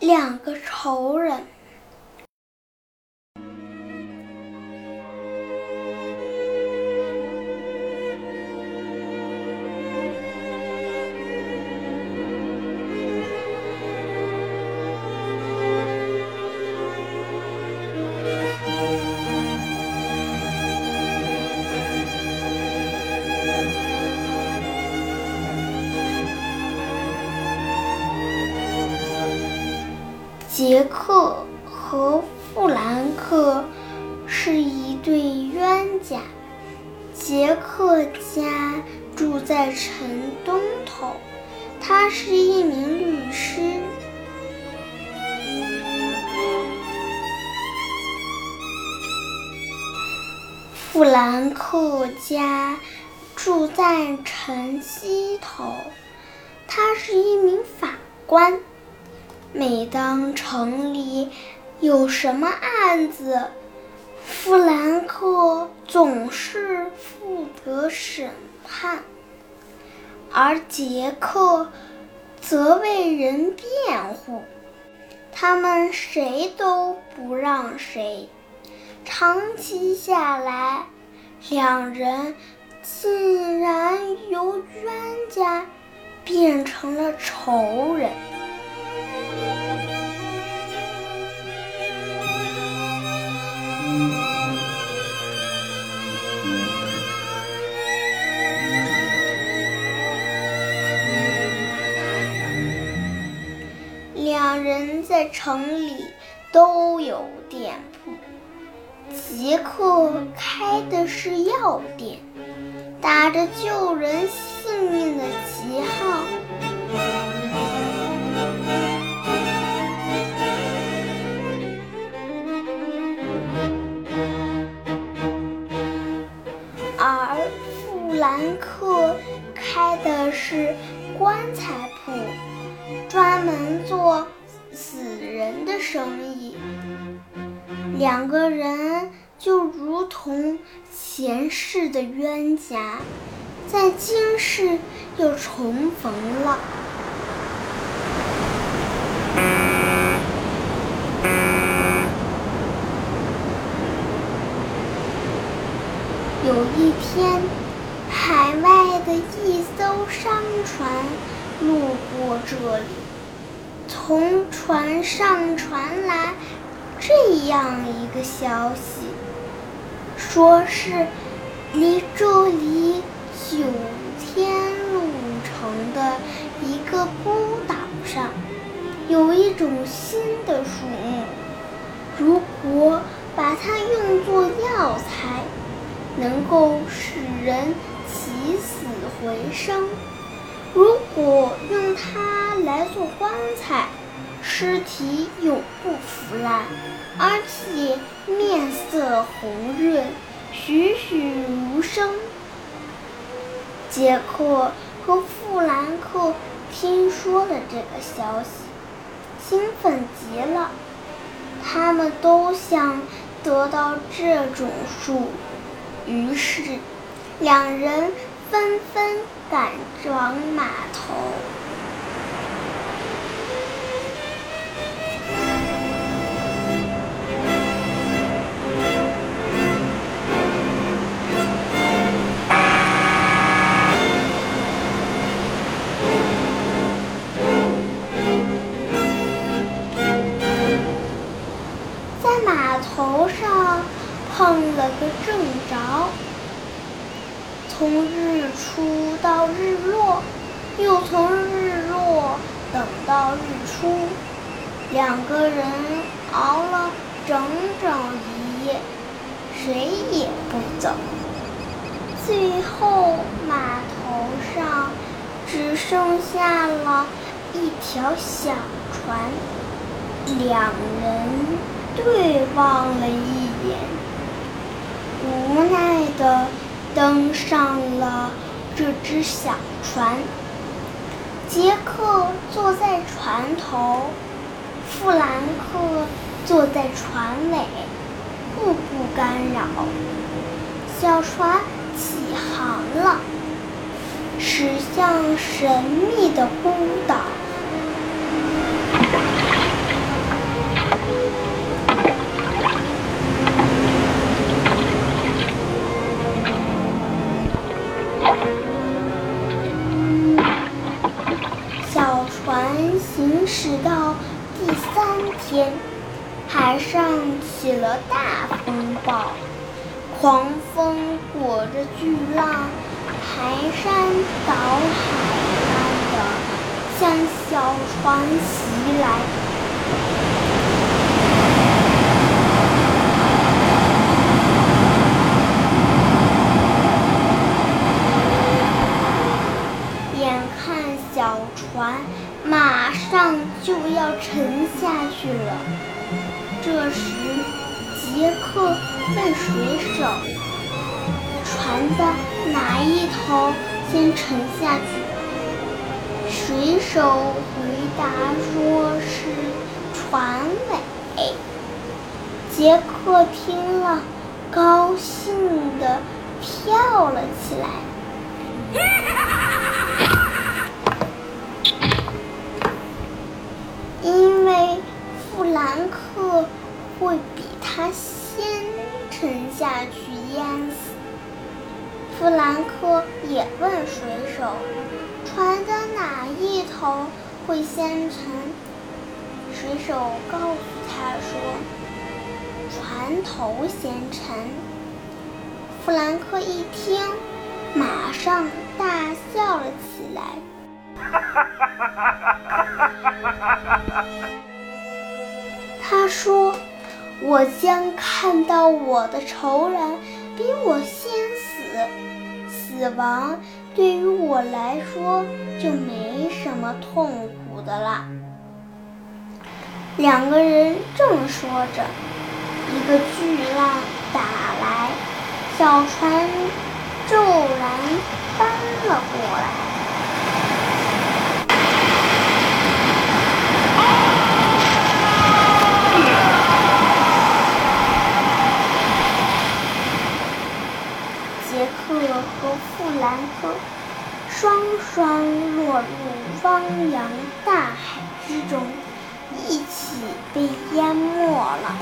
两个仇人。杰克和富兰克是一对冤家。杰克家住在城东头，他是一名律师。富兰克家住在城西头，他是一名法官。每当城里有什么案子，富兰克总是负责审判，而杰克则为人辩护。他们谁都不让谁，长期下来，两人竟然由冤家变成了仇人。在城里都有店铺。杰克开的是药店，打着救人性命的旗号。两个人就如同前世的冤家，在今世又重逢了。有一天，海外的一艘商船路过这里，从船上传来这样一个消息，说是离这里九天路程的一个孤岛上，有一种新的树木，如果把它用作药材。能够使人起死回生。如果用它来做棺材，尸体永不腐烂，而且面色红润，栩栩如生。杰克和富兰克听说了这个消息，兴奋极了。他们都想得到这种树。于是，两人纷纷赶往码头。正着，从日出到日落，又从日落等到日出，两个人熬了整整一夜，谁也不走。最后码头上只剩下了一条小船，两人对望了一眼。无奈地登上了这只小船。杰克坐在船头，富兰克坐在船尾，互不干扰。小船起航了，驶向神秘的孤岛。行驶到第三天，海上起了大风暴，狂风裹着巨浪，排山倒海般的向小船袭来。小船马上就要沉下去了。这时，杰克问水手：“船的哪一头先沉下去？”水手回答说是船尾。杰克听了，高兴地跳了起来。水手：“船的哪一头会先沉？”水手告诉他说：“船头先沉。”弗兰克一听，马上大笑了起来。他说：“我将看到我的仇人比我先死，死亡对于我来说就没什么痛苦的了。”两个人正说着，一个巨浪打来，小船骤然翻了过来。和富兰克双双入汪洋大海之中，一起被淹没了。